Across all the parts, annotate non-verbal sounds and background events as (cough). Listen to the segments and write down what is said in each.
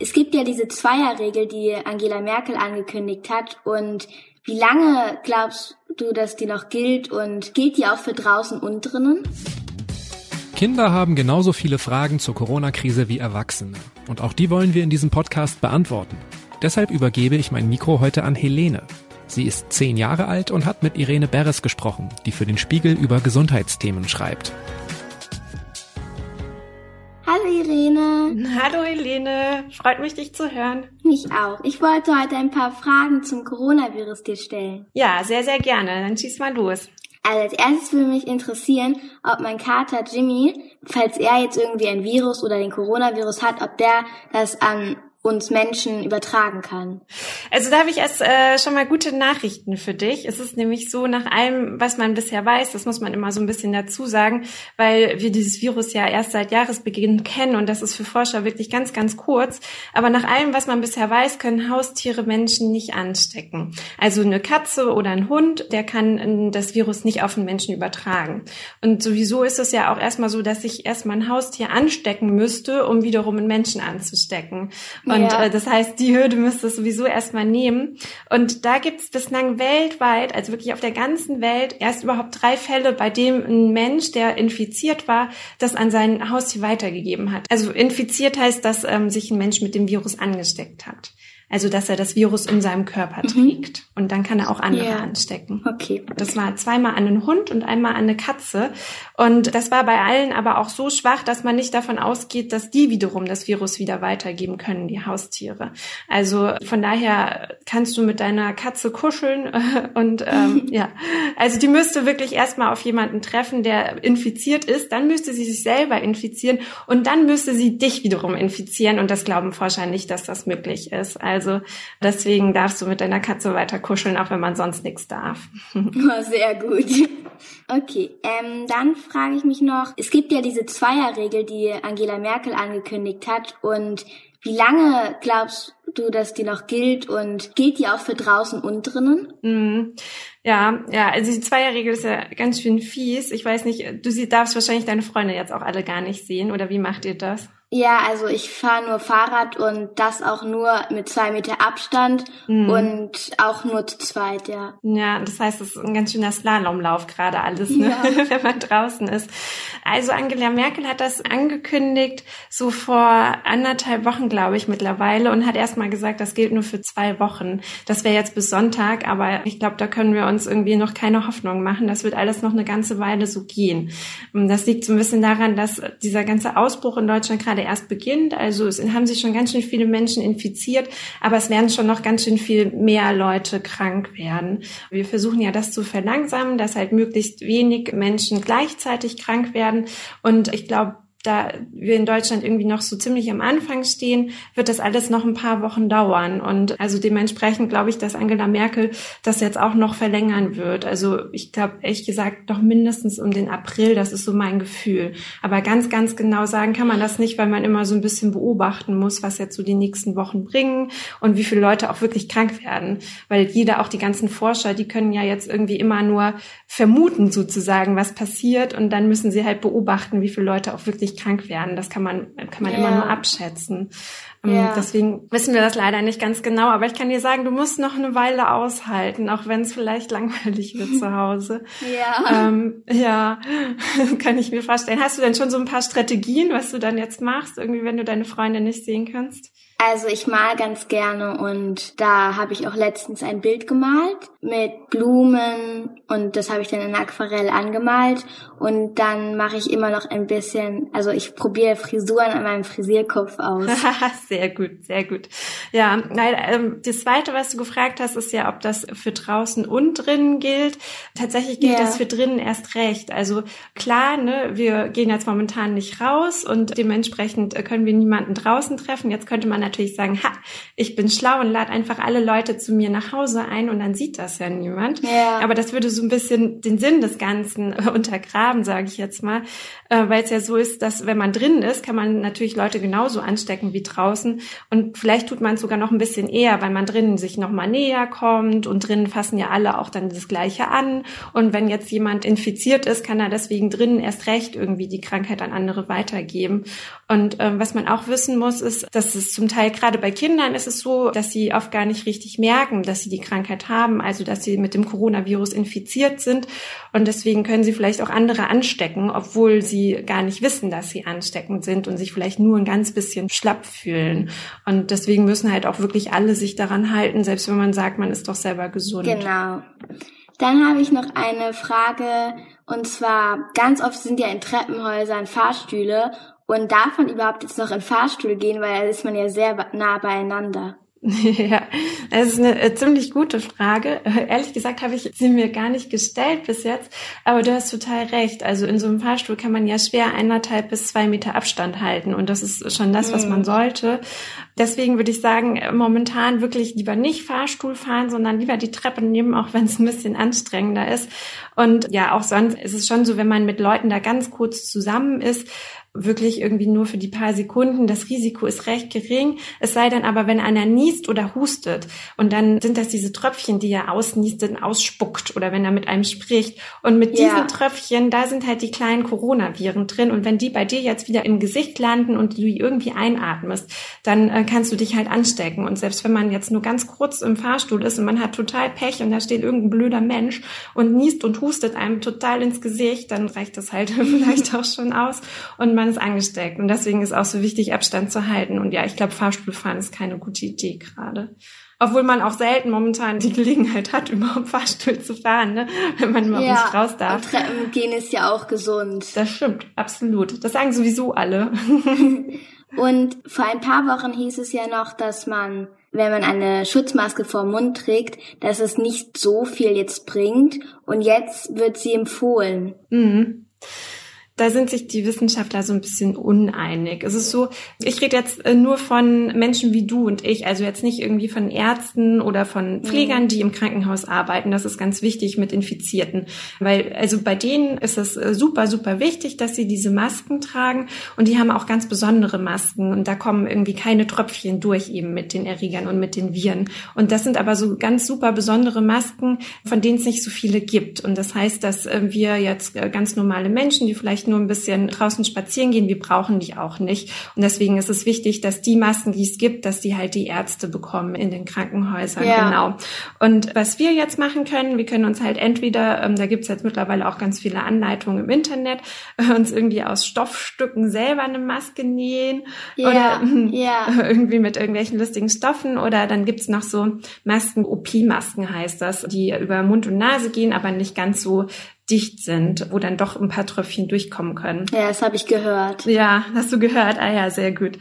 Es gibt ja diese Zweierregel, die Angela Merkel angekündigt hat. Und wie lange glaubst du, dass die noch gilt? Und gilt die auch für draußen und drinnen? Kinder haben genauso viele Fragen zur Corona-Krise wie Erwachsene. Und auch die wollen wir in diesem Podcast beantworten. Deshalb übergebe ich mein Mikro heute an Helene. Sie ist zehn Jahre alt und hat mit Irene Beres gesprochen, die für den Spiegel über Gesundheitsthemen schreibt. Hallo Irene. Hallo Helene, freut mich dich zu hören. Mich auch. Ich wollte heute ein paar Fragen zum Coronavirus dir stellen. Ja, sehr, sehr gerne. Dann schieß mal los. Also als erstes würde mich interessieren, ob mein Kater Jimmy, falls er jetzt irgendwie ein Virus oder den Coronavirus hat, ob der das an uns Menschen übertragen kann. Also da habe ich erst äh, schon mal gute Nachrichten für dich. Es ist nämlich so, nach allem, was man bisher weiß, das muss man immer so ein bisschen dazu sagen, weil wir dieses Virus ja erst seit Jahresbeginn kennen und das ist für Forscher wirklich ganz, ganz kurz. Aber nach allem, was man bisher weiß, können Haustiere Menschen nicht anstecken. Also eine Katze oder ein Hund, der kann äh, das Virus nicht auf den Menschen übertragen. Und sowieso ist es ja auch erstmal so, dass sich erstmal ein Haustier anstecken müsste, um wiederum einen Menschen anzustecken. Und und ja. äh, das heißt, die Hürde müsste es sowieso erstmal nehmen. Und da gibt es bislang weltweit, also wirklich auf der ganzen Welt, erst überhaupt drei Fälle, bei dem ein Mensch, der infiziert war, das an sein Haustier weitergegeben hat. Also infiziert heißt, dass ähm, sich ein Mensch mit dem Virus angesteckt hat. Also, dass er das Virus in seinem Körper mhm. trägt. Und dann kann er auch andere yeah. anstecken. Okay. Das war zweimal an einen Hund und einmal an eine Katze. Und das war bei allen aber auch so schwach, dass man nicht davon ausgeht, dass die wiederum das Virus wieder weitergeben können, die Haustiere. Also von daher kannst du mit deiner Katze kuscheln (laughs) und ähm, (laughs) ja, also die müsste wirklich erstmal auf jemanden treffen, der infiziert ist, dann müsste sie sich selber infizieren und dann müsste sie dich wiederum infizieren und das glauben Forscher nicht, dass das möglich ist. Also also deswegen darfst du mit deiner Katze weiter kuscheln, auch wenn man sonst nichts darf. (laughs) Oh, sehr gut. Okay, ähm, dann frage ich mich noch, es gibt ja diese Zweierregel, die Angela Merkel angekündigt hat und wie lange glaubst du, dass die noch gilt und gilt die auch für draußen und drinnen? Mm, ja, ja, also die Zweierregel ist ja ganz schön fies. Ich weiß nicht, du darfst wahrscheinlich deine Freunde jetzt auch alle gar nicht sehen oder wie macht ihr das? Ja, also ich fahre nur Fahrrad und das auch nur mit zwei Meter Abstand mhm. und auch nur zu zweit, ja. Ja, das heißt, es ist ein ganz schöner Slalomlauf gerade alles, ne? Ja. (laughs) wenn man draußen ist. Also Angela Merkel hat das angekündigt, so vor anderthalb Wochen, glaube ich, mittlerweile und hat erstmal gesagt, das gilt nur für zwei Wochen. Das wäre jetzt bis Sonntag, aber ich glaube, da können wir uns irgendwie noch keine Hoffnung machen. Das wird alles noch eine ganze Weile so gehen. Das liegt so ein bisschen daran, dass dieser ganze Ausbruch in Deutschland gerade gerade erst beginnt. Also es haben sich schon ganz schön viele Menschen infiziert, aber es werden schon noch ganz schön viel mehr Leute krank werden. Wir versuchen ja das zu verlangsamen, dass halt möglichst wenig Menschen gleichzeitig krank werden. Und ich glaube, da wir in Deutschland irgendwie noch so ziemlich am Anfang stehen, wird das alles noch ein paar Wochen dauern. Und also dementsprechend glaube ich, dass Angela Merkel das jetzt auch noch verlängern wird. Also ich glaube, ehrlich gesagt, doch mindestens um den April, das ist so mein Gefühl. Aber ganz, ganz genau sagen kann man das nicht, weil man immer so ein bisschen beobachten muss, was jetzt so die nächsten Wochen bringen und wie viele Leute auch wirklich krank werden. Weil jeder, auch die ganzen Forscher, die können ja jetzt irgendwie immer nur vermuten sozusagen, was passiert. Und dann müssen sie halt beobachten, wie viele Leute auch wirklich krank werden. Das kann man, kann man ja. immer nur abschätzen. Ähm, ja. Deswegen wissen wir das leider nicht ganz genau. Aber ich kann dir sagen, du musst noch eine Weile aushalten, auch wenn es vielleicht langweilig wird zu Hause. (laughs) ja. Ähm, ja, (laughs) kann ich mir vorstellen. Hast du denn schon so ein paar Strategien, was du dann jetzt machst, irgendwie, wenn du deine Freunde nicht sehen kannst? Also ich mal ganz gerne und da habe ich auch letztens ein Bild gemalt mit Blumen und das habe ich dann in Aquarell angemalt und dann mache ich immer noch ein bisschen, also ich probiere Frisuren an meinem Frisierkopf aus. (laughs) sehr gut, sehr gut. Ja, nein, ähm, das zweite, was du gefragt hast, ist ja, ob das für draußen und drinnen gilt. Tatsächlich gilt ja. das für drinnen erst recht. Also klar, ne, wir gehen jetzt momentan nicht raus und dementsprechend können wir niemanden draußen treffen. Jetzt könnte man natürlich sagen, ha, ich bin schlau und lade einfach alle Leute zu mir nach Hause ein und dann sieht das ja niemand. Ja. Aber das würde so ein bisschen den Sinn des Ganzen (laughs) untergraben, sage ich jetzt mal, äh, weil es ja so ist, dass wenn man drinnen ist, kann man natürlich Leute genauso anstecken wie draußen und vielleicht tut man es sogar noch ein bisschen eher, weil man drinnen sich noch mal näher kommt und drinnen fassen ja alle auch dann das Gleiche an und wenn jetzt jemand infiziert ist, kann er deswegen drinnen erst recht irgendwie die Krankheit an andere weitergeben. Und äh, was man auch wissen muss, ist, dass es zum Teil Teil gerade bei Kindern ist es so, dass sie oft gar nicht richtig merken, dass sie die Krankheit haben, also dass sie mit dem Coronavirus infiziert sind. Und deswegen können sie vielleicht auch andere anstecken, obwohl sie gar nicht wissen, dass sie ansteckend sind und sich vielleicht nur ein ganz bisschen schlapp fühlen. Und deswegen müssen halt auch wirklich alle sich daran halten, selbst wenn man sagt, man ist doch selber gesund. Genau. Dann habe ich noch eine Frage, und zwar ganz oft sind ja in Treppenhäusern Fahrstühle und darf man überhaupt jetzt noch in Fahrstuhl gehen, weil da ist man ja sehr nah beieinander. (laughs) Ja, das ist eine äh, ziemlich gute Frage. Ehrlich gesagt habe ich sie mir gar nicht gestellt bis jetzt, aber du hast total recht. Also in so einem Fahrstuhl kann man ja schwer eineinhalb bis zwei Meter Abstand halten und das ist schon das, was man mhm. sollte. Deswegen würde ich sagen, momentan wirklich lieber nicht Fahrstuhl fahren, sondern lieber die Treppe nehmen, auch wenn es ein bisschen anstrengender ist. Und ja, auch sonst ist es schon so, wenn man mit Leuten da ganz kurz zusammen ist, wirklich irgendwie nur für die paar Sekunden. Das Risiko ist recht gering. Es sei denn aber, wenn einer niest oder hustet und dann sind das diese Tröpfchen, die er ausniest und ausspuckt oder wenn er mit einem spricht. Und mit diesen ja. Tröpfchen, da sind halt die kleinen Coronaviren drin. Und wenn die bei dir jetzt wieder im Gesicht landen und du irgendwie einatmest, dann äh, kannst du dich halt anstecken. Und selbst wenn man jetzt nur ganz kurz im Fahrstuhl ist und man hat total Pech und da steht irgendein blöder Mensch und niest und hustet einem total ins Gesicht, dann reicht das halt (laughs) vielleicht auch schon aus. Und man ist angesteckt. Und deswegen ist auch so wichtig, Abstand zu halten. Und ja, ich glaube, Fahrstuhlfahren ist keine gute Idee gerade. Obwohl man auch selten momentan die Gelegenheit hat, (laughs) überhaupt Fahrstuhl zu fahren, ne? wenn man überhaupt ja, nicht raus darf. Und Treppen gehen ist ja auch gesund. Das stimmt, absolut. Das sagen sowieso alle. (laughs) und vor ein paar Wochen hieß es ja noch, dass man, wenn man eine Schutzmaske vor Mund trägt, dass es nicht so viel jetzt bringt. Und jetzt wird sie empfohlen. Mhm da sind sich die Wissenschaftler so ein bisschen uneinig. Es ist so, ich rede jetzt äh, nur von Menschen wie du und ich, also jetzt nicht irgendwie von Ärzten oder von Pflegern, mhm. die im Krankenhaus arbeiten. Das ist ganz wichtig mit Infizierten, weil also bei denen ist es äh, super, super wichtig, dass sie diese Masken tragen und die haben auch ganz besondere Masken und da kommen irgendwie keine Tröpfchen durch eben mit den Erregern und mit den Viren. Und das sind aber so ganz super besondere Masken, von denen es nicht so viele gibt. Und das heißt, dass äh, wir jetzt ganz normale Menschen, die vielleicht nur ein bisschen draußen spazieren gehen. Wir brauchen die auch nicht. Und deswegen ist es wichtig, dass die Masken, die es gibt, dass die halt die Ärzte bekommen in den Krankenhäusern. Ja. Genau. Und was wir jetzt machen können, wir können uns halt entweder, ähm, da gibt es jetzt mittlerweile auch ganz viele Anleitungen im Internet, äh, (laughs) uns irgendwie aus Stoffstücken selber eine Maske nähen ja. oder (laughs) ja. irgendwie mit irgendwelchen lustigen Stoffen oder dann gibt's noch so Masken, OP-Masken heißt das, die über Mund und Nase gehen, aber nicht ganz so dicht sind, wo dann doch ein paar Tröpfchen durchkommen können. Ja, das habe ich gehört. Ja, hast du gehört? Ah ja, sehr gut.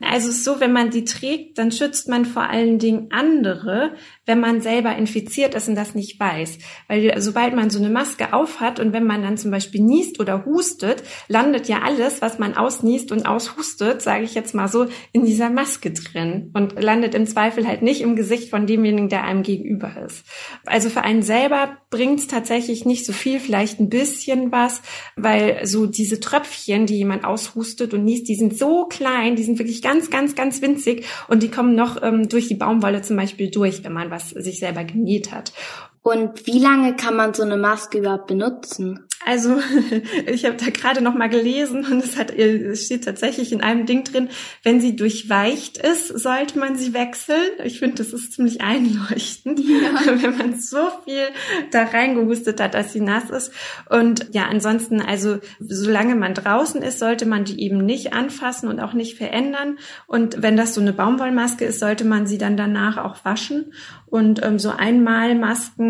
Also so, wenn man die trägt, dann schützt man vor allen Dingen andere, wenn man selber infiziert ist und das nicht weiß. Weil sobald man so eine Maske aufhat und wenn man dann zum Beispiel niest oder hustet, landet ja alles, was man ausniest und aushustet, sage ich jetzt mal so, in dieser Maske drin und landet im Zweifel halt nicht im Gesicht von demjenigen, der einem gegenüber ist. Also für einen selber bringt es tatsächlich nicht so viel vielleicht ein bisschen was, weil so diese Tröpfchen, die jemand aushustet und niest, die sind so klein, die sind wirklich ganz, ganz, ganz winzig und die kommen noch ähm, durch die Baumwolle zum Beispiel durch, wenn man was sich selber genäht hat. Und wie lange kann man so eine Maske überhaupt benutzen? Also (laughs) ich habe da gerade noch mal gelesen und es, hat, es steht tatsächlich in einem Ding drin, wenn sie durchweicht ist, sollte man sie wechseln. Ich finde, das ist ziemlich einleuchtend, ja. (laughs) wenn man so viel da reingehustet hat, dass sie nass ist. Und ja, ansonsten, also solange man draußen ist, sollte man die eben nicht anfassen und auch nicht verändern. Und wenn das so eine Baumwollmaske ist, sollte man sie dann danach auch waschen. Und ähm, so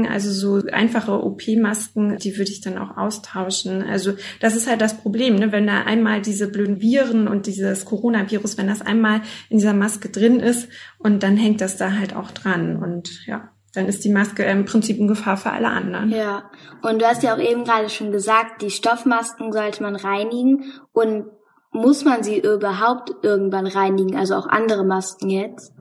Einmalmasken, also so einfache OP-Masken, die würde ich dann auch austauschen. Also das ist halt das Problem, ne? wenn da einmal diese blöden Viren und dieses Coronavirus, wenn das einmal in dieser Maske drin ist und dann hängt das da halt auch dran. Und ja, dann ist die Maske im Prinzip in Gefahr für alle anderen. Ja, und du hast ja auch eben gerade schon gesagt, die Stoffmasken sollte man reinigen und muss man sie überhaupt irgendwann reinigen, also auch andere Masken jetzt?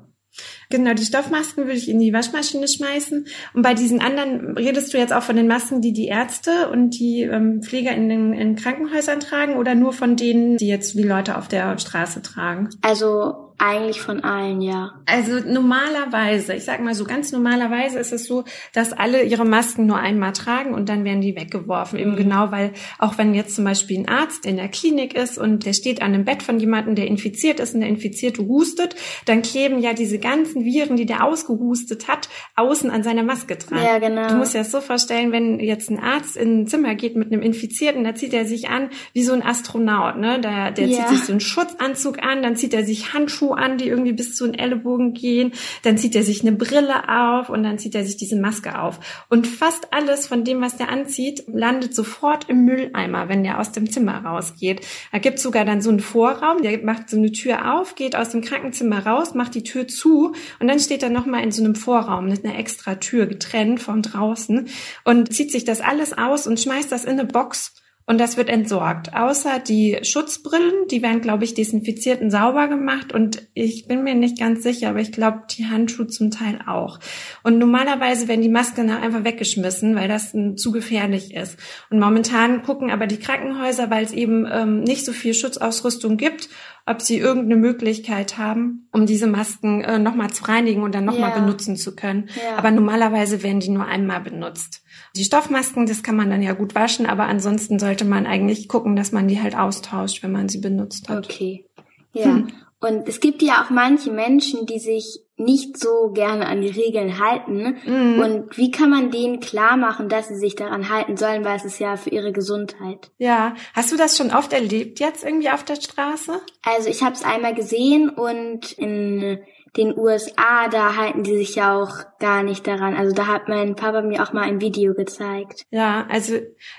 Genau, die Stoffmasken würde ich in die Waschmaschine schmeißen. Und bei diesen anderen redest du jetzt auch von den Masken, die die Ärzte und die ähm, Pfleger in den in Krankenhäusern tragen oder nur von denen, die jetzt die Leute auf der Straße tragen? Also Eigentlich von allen, ja. Also normalerweise, ich sag mal so ganz normalerweise ist es so, dass alle ihre Masken nur einmal tragen und dann werden die weggeworfen. Eben mhm. genau, weil auch wenn jetzt zum Beispiel ein Arzt in der Klinik ist und der steht an einem Bett von jemandem, der infiziert ist und der Infizierte hustet, dann kleben ja diese ganzen Viren, die der ausgehustet hat, außen an seiner Maske dran. Ja, genau. Du musst dir das so vorstellen, wenn jetzt ein Arzt in ein Zimmer geht mit einem Infizierten, da zieht er sich an wie so ein Astronaut, ne? Der, der ja. zieht sich so einen Schutzanzug an, dann zieht er sich Handschuhe an, die irgendwie bis zu den Ellenbogen gehen. Dann zieht er sich eine Brille auf und dann zieht er sich diese Maske auf. Und fast alles von dem, was der anzieht, landet sofort im Mülleimer, wenn der aus dem Zimmer rausgeht. Da gibt sogar dann so einen Vorraum, der macht so eine Tür auf, geht aus dem Krankenzimmer raus, macht die Tür zu und dann steht er nochmal in so einem Vorraum mit einer extra Tür getrennt von draußen und zieht sich das alles aus und schmeißt das in eine Box und das wird entsorgt. Außer die Schutzbrillen, die werden, glaube ich, desinfiziert und sauber gemacht. Und ich bin mir nicht ganz sicher, aber ich glaube, die Handschuhe zum Teil auch. Und normalerweise werden die Masken einfach weggeschmissen, weil das zu gefährlich ist. Und momentan gucken aber die Krankenhäuser, weil es eben ähm, nicht so viel Schutzausrüstung gibt, ob sie irgendeine Möglichkeit haben, um diese Masken äh, nochmal zu reinigen und dann nochmal ja. benutzen zu können. Ja. Aber normalerweise werden die nur einmal benutzt. Die Stoffmasken, das kann man dann ja gut waschen, aber ansonsten sollte man eigentlich gucken, dass man die halt austauscht, wenn man sie benutzt hat. Okay. Ja. Hm. Und es gibt ja auch manche Menschen, die sich nicht so gerne an die Regeln halten. Mhm. Und wie kann man denen klar machen, dass sie sich daran halten sollen, weil es ist ja für ihre Gesundheit. Ja, hast du das schon oft erlebt jetzt irgendwie auf der Straße? Also ich habe es einmal gesehen und in den USA, da halten die sich ja auch gar nicht daran. Also da hat mein Papa mir auch mal ein Video gezeigt. Ja, also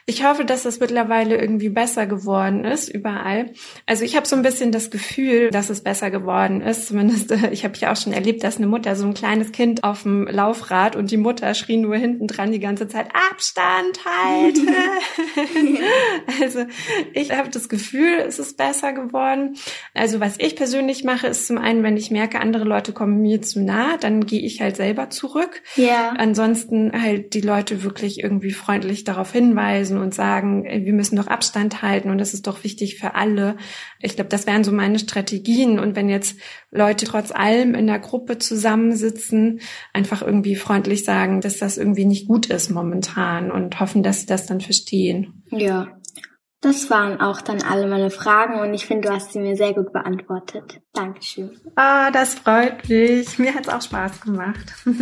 ich hoffe, dass das mittlerweile irgendwie besser geworden ist überall. Also ich habe so ein bisschen das Gefühl, dass es besser geworden ist. Zumindest ich habe ja auch schon erlebt, dass eine Mutter so ein kleines Kind auf dem Laufrad und die Mutter schrie nur hinten dran die ganze Zeit Abstand halt. (laughs) also ich habe das Gefühl, es ist besser geworden. Also was ich persönlich mache, ist zum einen, wenn ich merke, andere Leute Leute kommen mir zu nah, dann gehe ich halt selber zurück. Ja. Ansonsten halt die Leute wirklich irgendwie freundlich darauf hinweisen und sagen, wir müssen doch Abstand halten und das ist doch wichtig für alle. Ich glaube, das wären so meine Strategien. Und wenn jetzt Leute trotz allem in der Gruppe zusammensitzen, einfach irgendwie freundlich sagen, dass das irgendwie nicht gut ist momentan und hoffen, dass sie das dann verstehen. Ja. Das waren auch dann alle meine Fragen und ich finde, du hast sie mir sehr gut beantwortet. Dankeschön. Ah, das freut mich. Mir hat es auch Spaß gemacht. (laughs)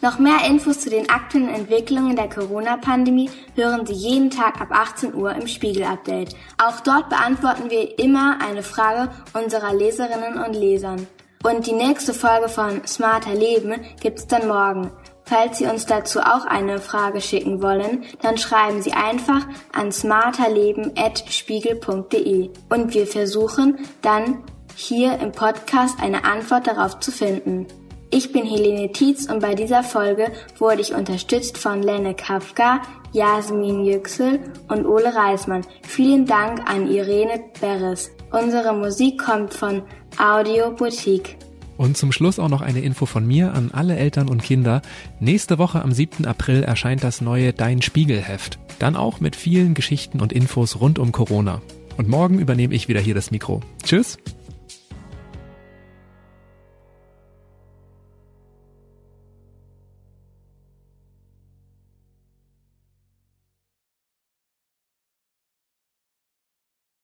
Noch mehr Infos zu den aktuellen Entwicklungen der Corona-Pandemie hören Sie jeden Tag ab 18 Uhr im Spiegel-Update. Auch dort beantworten wir immer eine Frage unserer Leserinnen und Lesern. Und die nächste Folge von Smarter Leben gibt's dann morgen. Falls Sie uns dazu auch eine Frage schicken wollen, dann schreiben Sie einfach an smarterleben.spiegel.de und wir versuchen dann hier im Podcast eine Antwort darauf zu finden. Ich bin Helene Tietz und bei dieser Folge wurde ich unterstützt von Lenne Kafka, Jasmin Yüksel und Ole Reismann. Vielen Dank an Irene Beres. Unsere Musik kommt von Audio Boutique. Und zum Schluss auch noch eine Info von mir an alle Eltern und Kinder. Nächste Woche am 7. April erscheint das neue Dein Spiegelheft. Dann auch mit vielen Geschichten und Infos rund um Corona. Und morgen übernehme ich wieder hier das Mikro. Tschüss!